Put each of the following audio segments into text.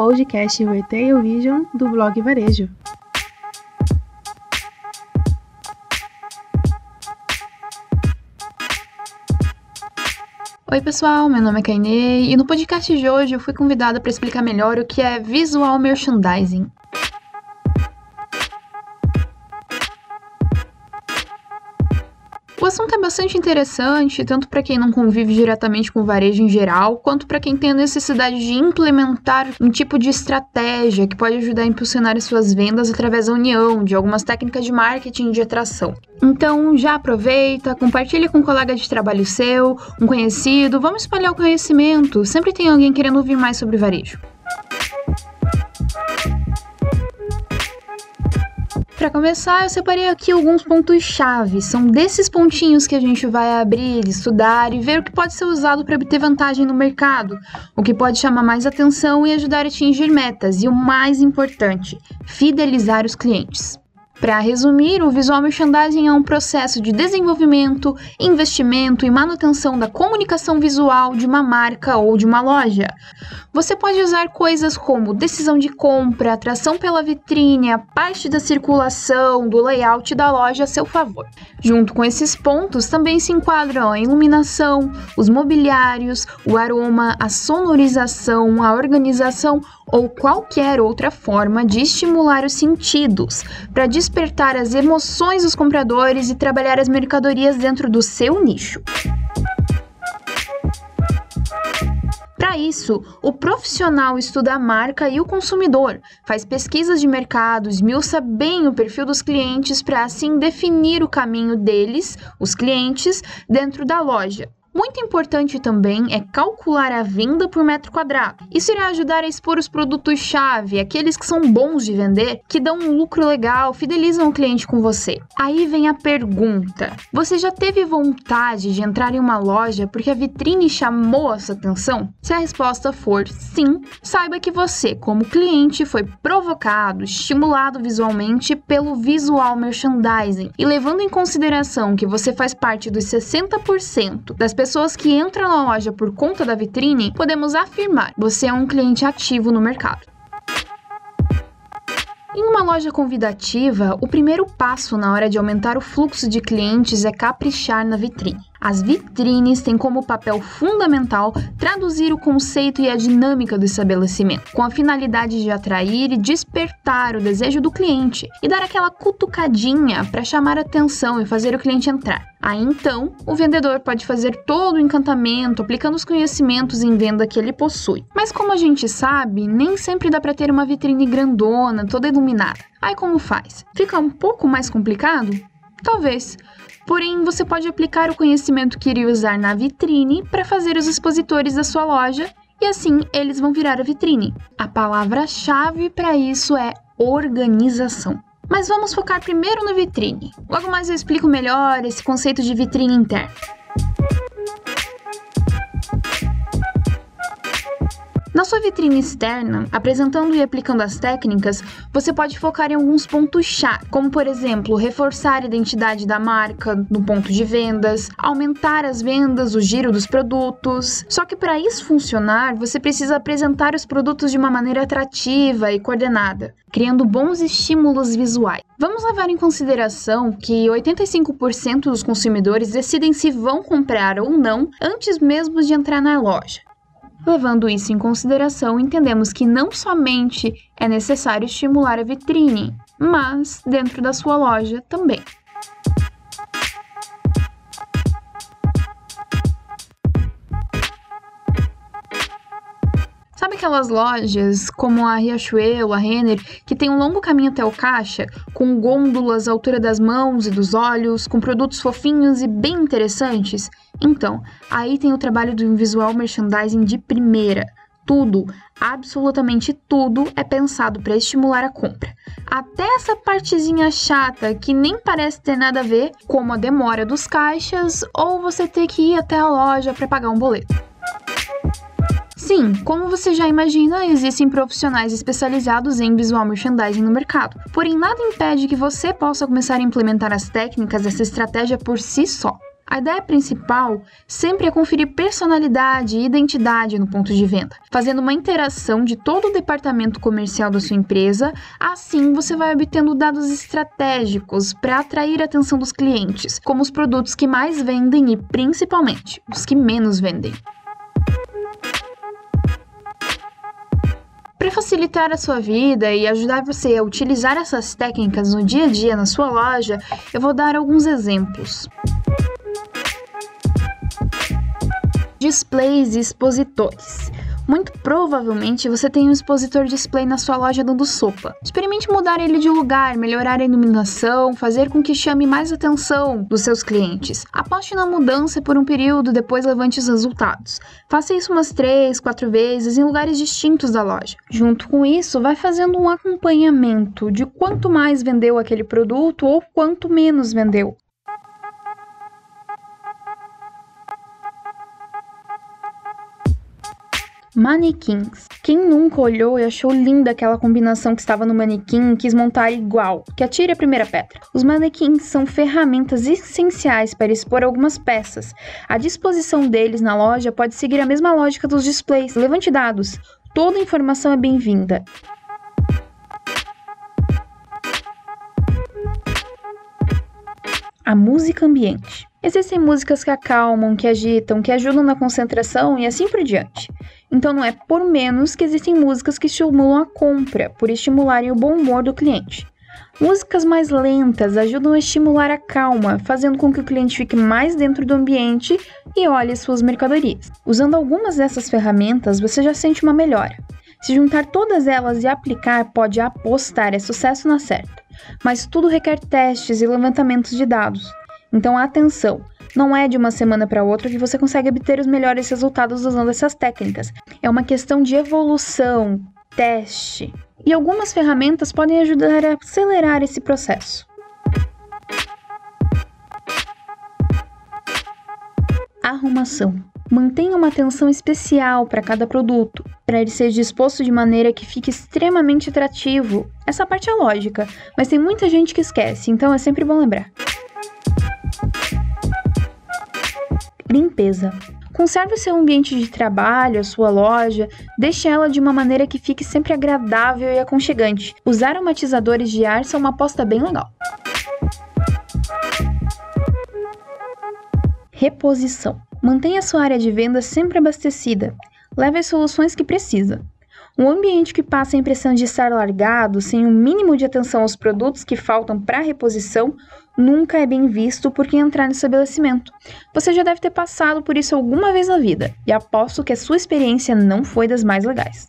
podcast Retail Vision do blog Varejo. Oi, pessoal, meu nome é Kainê e no podcast de hoje eu fui convidada para explicar melhor o que é visual merchandising. Assunto é bastante interessante, tanto para quem não convive diretamente com o varejo em geral, quanto para quem tem a necessidade de implementar um tipo de estratégia que pode ajudar a impulsionar as suas vendas através da união de algumas técnicas de marketing de atração. Então, já aproveita, compartilha com um colega de trabalho seu, um conhecido, vamos espalhar o conhecimento. Sempre tem alguém querendo ouvir mais sobre varejo. Para começar, eu separei aqui alguns pontos-chave. São desses pontinhos que a gente vai abrir, estudar e ver o que pode ser usado para obter vantagem no mercado, o que pode chamar mais atenção e ajudar a atingir metas, e o mais importante, fidelizar os clientes. Para resumir, o visual merchandising é um processo de desenvolvimento, investimento e manutenção da comunicação visual de uma marca ou de uma loja. Você pode usar coisas como decisão de compra, atração pela vitrine, a parte da circulação, do layout da loja a seu favor. Junto com esses pontos também se enquadram a iluminação, os mobiliários, o aroma, a sonorização, a organização ou qualquer outra forma de estimular os sentidos, para despertar as emoções dos compradores e trabalhar as mercadorias dentro do seu nicho. Para isso, o profissional estuda a marca e o consumidor, faz pesquisas de mercado, esmiuça bem o perfil dos clientes para assim definir o caminho deles, os clientes, dentro da loja. Muito importante também é calcular a venda por metro quadrado. Isso irá ajudar a expor os produtos-chave, aqueles que são bons de vender, que dão um lucro legal, fidelizam o cliente com você. Aí vem a pergunta: você já teve vontade de entrar em uma loja porque a vitrine chamou a sua atenção? Se a resposta for sim, saiba que você, como cliente, foi provocado, estimulado visualmente pelo visual merchandising. E levando em consideração que você faz parte dos 60% das pessoas que entram na loja por conta da vitrine, podemos afirmar: você é um cliente ativo no mercado. Em uma loja convidativa, o primeiro passo na hora de aumentar o fluxo de clientes é caprichar na vitrine. As vitrines têm como papel fundamental traduzir o conceito e a dinâmica do estabelecimento, com a finalidade de atrair e despertar o desejo do cliente e dar aquela cutucadinha para chamar atenção e fazer o cliente entrar. Aí então, o vendedor pode fazer todo o encantamento aplicando os conhecimentos em venda que ele possui. Mas como a gente sabe, nem sempre dá para ter uma vitrine grandona, toda iluminada. Aí como faz? Fica um pouco mais complicado? Talvez. Porém, você pode aplicar o conhecimento que iria usar na vitrine para fazer os expositores da sua loja e assim eles vão virar a vitrine. A palavra-chave para isso é organização. Mas vamos focar primeiro no vitrine. Logo mais eu explico melhor esse conceito de vitrine interna. Na sua vitrine externa, apresentando e aplicando as técnicas, você pode focar em alguns pontos-chave, como por exemplo, reforçar a identidade da marca no ponto de vendas, aumentar as vendas, o giro dos produtos. Só que para isso funcionar, você precisa apresentar os produtos de uma maneira atrativa e coordenada, criando bons estímulos visuais. Vamos levar em consideração que 85% dos consumidores decidem se vão comprar ou não antes mesmo de entrar na loja. Levando isso em consideração, entendemos que não somente é necessário estimular a vitrine, mas dentro da sua loja também. Sabe aquelas lojas como a Riachuelo, a Renner, que tem um longo caminho até o caixa, com gôndolas à altura das mãos e dos olhos, com produtos fofinhos e bem interessantes? Então, aí tem o trabalho do visual merchandising de primeira. Tudo, absolutamente tudo é pensado para estimular a compra. Até essa partezinha chata que nem parece ter nada a ver, como a demora dos caixas ou você ter que ir até a loja para pagar um boleto. Sim, como você já imagina, existem profissionais especializados em visual merchandising no mercado. Porém, nada impede que você possa começar a implementar as técnicas dessa estratégia por si só. A ideia principal sempre é conferir personalidade e identidade no ponto de venda, fazendo uma interação de todo o departamento comercial da sua empresa. Assim, você vai obtendo dados estratégicos para atrair a atenção dos clientes, como os produtos que mais vendem e principalmente os que menos vendem. Para facilitar a sua vida e ajudar você a utilizar essas técnicas no dia a dia na sua loja, eu vou dar alguns exemplos. Displays e expositores. Muito provavelmente você tem um expositor display na sua loja dando sopa. Experimente mudar ele de lugar, melhorar a iluminação, fazer com que chame mais atenção dos seus clientes. Aposte na mudança por um período, depois levante os resultados. Faça isso umas 3, 4 vezes em lugares distintos da loja. Junto com isso, vai fazendo um acompanhamento de quanto mais vendeu aquele produto ou quanto menos vendeu. Manequins. Quem nunca olhou e achou linda aquela combinação que estava no manequim e quis montar igual? Que atire a primeira pedra. Os manequins são ferramentas essenciais para expor algumas peças. A disposição deles na loja pode seguir a mesma lógica dos displays. Levante dados. Toda informação é bem-vinda. A música ambiente. Existem músicas que acalmam, que agitam, que ajudam na concentração e assim por diante. Então não é por menos que existem músicas que estimulam a compra, por estimularem o bom humor do cliente. Músicas mais lentas ajudam a estimular a calma, fazendo com que o cliente fique mais dentro do ambiente e olhe suas mercadorias. Usando algumas dessas ferramentas, você já sente uma melhora. Se juntar todas elas e aplicar, pode apostar, é sucesso na certa. Mas tudo requer testes e levantamentos de dados. Então, atenção! Não é de uma semana para outra que você consegue obter os melhores resultados usando essas técnicas. É uma questão de evolução, teste. E algumas ferramentas podem ajudar a acelerar esse processo. Arrumação. Mantenha uma atenção especial para cada produto, para ele ser disposto de maneira que fique extremamente atrativo. Essa parte é lógica, mas tem muita gente que esquece, então é sempre bom lembrar. Limpeza. Conserve o seu ambiente de trabalho, a sua loja, deixe ela de uma maneira que fique sempre agradável e aconchegante. Os aromatizadores de ar são uma aposta bem legal. Reposição. Mantenha sua área de venda sempre abastecida. Leve as soluções que precisa. Um ambiente que passa a impressão de estar largado, sem o um mínimo de atenção aos produtos que faltam para reposição, nunca é bem visto por quem entrar no estabelecimento. Você já deve ter passado por isso alguma vez na vida, e aposto que a sua experiência não foi das mais legais.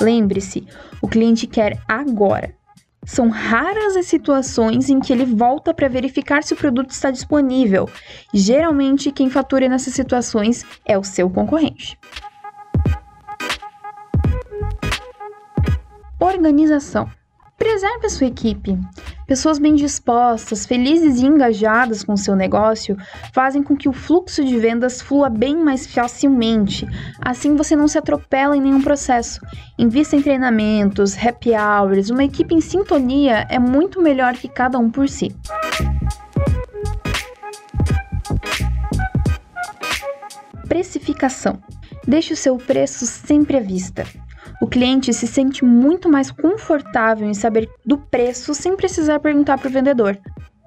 Lembre-se, o cliente quer agora. São raras as situações em que ele volta para verificar se o produto está disponível. Geralmente, quem fatura nessas situações é o seu concorrente. Organização. Preserve a sua equipe. Pessoas bem dispostas, felizes e engajadas com seu negócio fazem com que o fluxo de vendas flua bem mais facilmente. Assim você não se atropela em nenhum processo. Invista em treinamentos, happy hours. Uma equipe em sintonia é muito melhor que cada um por si. Precificação. Deixe o seu preço sempre à vista. O cliente se sente muito mais confortável em saber do preço sem precisar perguntar para o vendedor.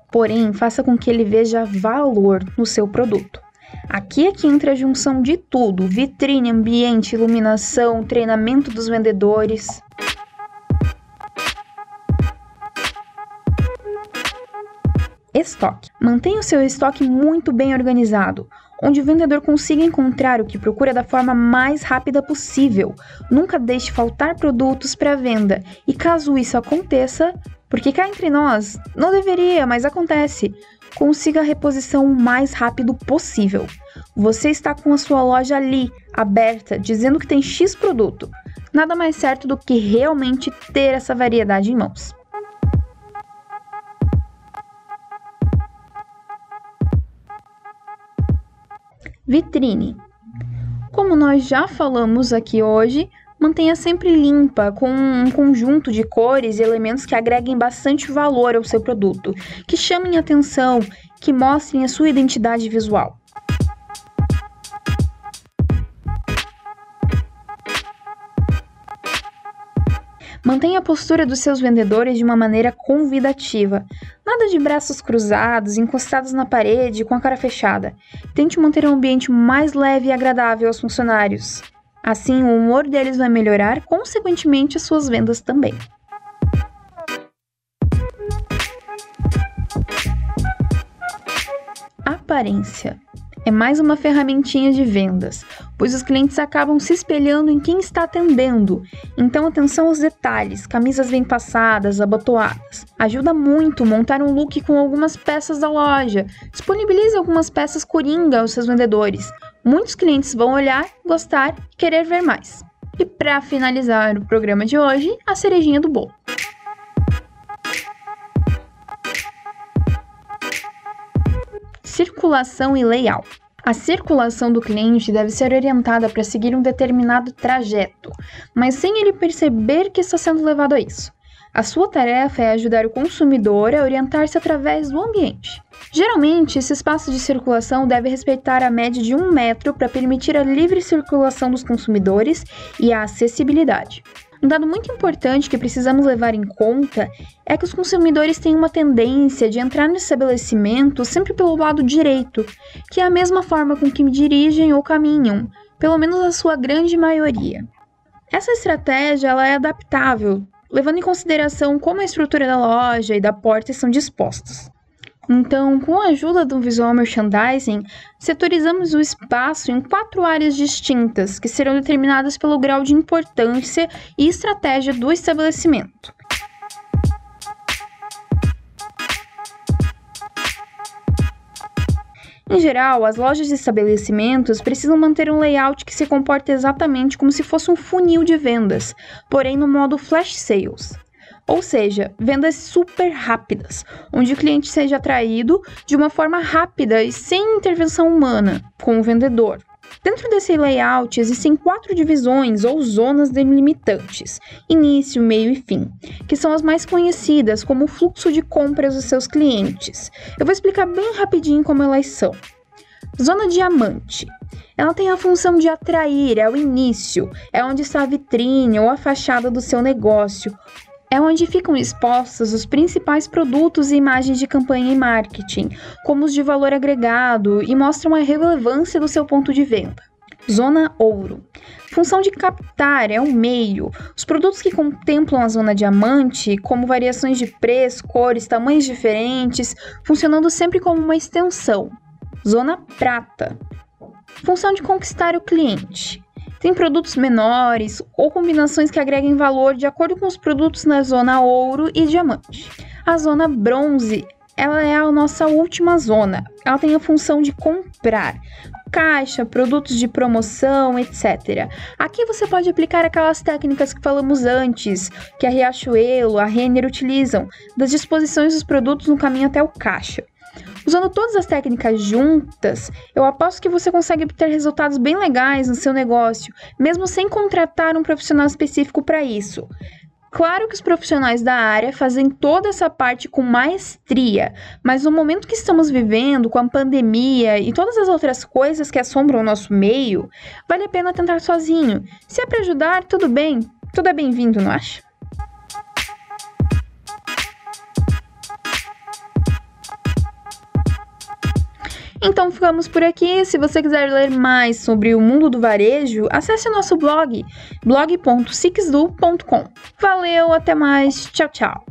Porém, faça com que ele veja valor no seu produto. Aqui é que entra a junção de tudo: vitrine, ambiente, iluminação, treinamento dos vendedores. Estoque. Mantenha o seu estoque muito bem organizado onde o vendedor consiga encontrar o que procura da forma mais rápida possível. Nunca deixe faltar produtos para venda. E caso isso aconteça, porque cá entre nós, não deveria, mas acontece, consiga a reposição o mais rápido possível. Você está com a sua loja ali, aberta, dizendo que tem X produto. Nada mais certo do que realmente ter essa variedade em mãos. Vitrine. Como nós já falamos aqui hoje, Mantenha sempre limpa, com um conjunto de cores e elementos que agreguem bastante valor ao seu produto, que chamem atenção, que mostrem a sua identidade visual. Mantenha a postura dos seus vendedores de uma maneira convidativa. Nada de braços cruzados, encostados na parede, com a cara fechada. Tente manter um ambiente mais leve e agradável aos funcionários. Assim, o humor deles vai melhorar, consequentemente, as suas vendas também. Aparência é mais uma ferramentinha de vendas, pois os clientes acabam se espelhando em quem está atendendo. Então, atenção aos detalhes, camisas bem passadas, abotoadas. Ajuda muito montar um look com algumas peças da loja. Disponibilize algumas peças coringa aos seus vendedores. Muitos clientes vão olhar, gostar e querer ver mais. E para finalizar o programa de hoje, a cerejinha do bolo. Circulação e layout. A circulação do cliente deve ser orientada para seguir um determinado trajeto, mas sem ele perceber que está sendo levado a isso. A sua tarefa é ajudar o consumidor a orientar-se através do ambiente. Geralmente, esse espaço de circulação deve respeitar a média de um metro para permitir a livre circulação dos consumidores e a acessibilidade. Um dado muito importante que precisamos levar em conta é que os consumidores têm uma tendência de entrar no estabelecimento sempre pelo lado direito, que é a mesma forma com que dirigem ou caminham, pelo menos a sua grande maioria. Essa estratégia ela é adaptável, levando em consideração como a estrutura da loja e da porta são dispostos. Então, com a ajuda do visual merchandising, setorizamos o espaço em quatro áreas distintas, que serão determinadas pelo grau de importância e estratégia do estabelecimento. Em geral, as lojas e estabelecimentos precisam manter um layout que se comporte exatamente como se fosse um funil de vendas, porém no modo flash sales. Ou seja, vendas super rápidas, onde o cliente seja atraído de uma forma rápida e sem intervenção humana com o vendedor. Dentro desse layout existem quatro divisões ou zonas delimitantes: início, meio e fim, que são as mais conhecidas como fluxo de compras dos seus clientes. Eu vou explicar bem rapidinho como elas são. Zona diamante. Ela tem a função de atrair, é o início, é onde está a vitrine ou a fachada do seu negócio, é onde ficam expostos os principais produtos e imagens de campanha e marketing, como os de valor agregado, e mostram a relevância do seu ponto de venda. Zona Ouro. Função de captar é o meio. Os produtos que contemplam a zona diamante, como variações de preço, cores, tamanhos diferentes, funcionando sempre como uma extensão. Zona Prata. Função de conquistar o cliente. Tem produtos menores ou combinações que agreguem valor de acordo com os produtos na zona ouro e diamante. A zona bronze, ela é a nossa última zona. Ela tem a função de comprar caixa, produtos de promoção, etc. Aqui você pode aplicar aquelas técnicas que falamos antes, que a Riachuelo, a Renner utilizam, das disposições dos produtos no caminho até o caixa. Usando todas as técnicas juntas, eu aposto que você consegue obter resultados bem legais no seu negócio, mesmo sem contratar um profissional específico para isso. Claro que os profissionais da área fazem toda essa parte com maestria, mas no momento que estamos vivendo, com a pandemia e todas as outras coisas que assombram o nosso meio, vale a pena tentar sozinho. Se é para ajudar, tudo bem, tudo é bem-vindo, não acha? Então ficamos por aqui. Se você quiser ler mais sobre o mundo do varejo, acesse nosso blog blog.sixdu.com. Valeu, até mais. Tchau, tchau.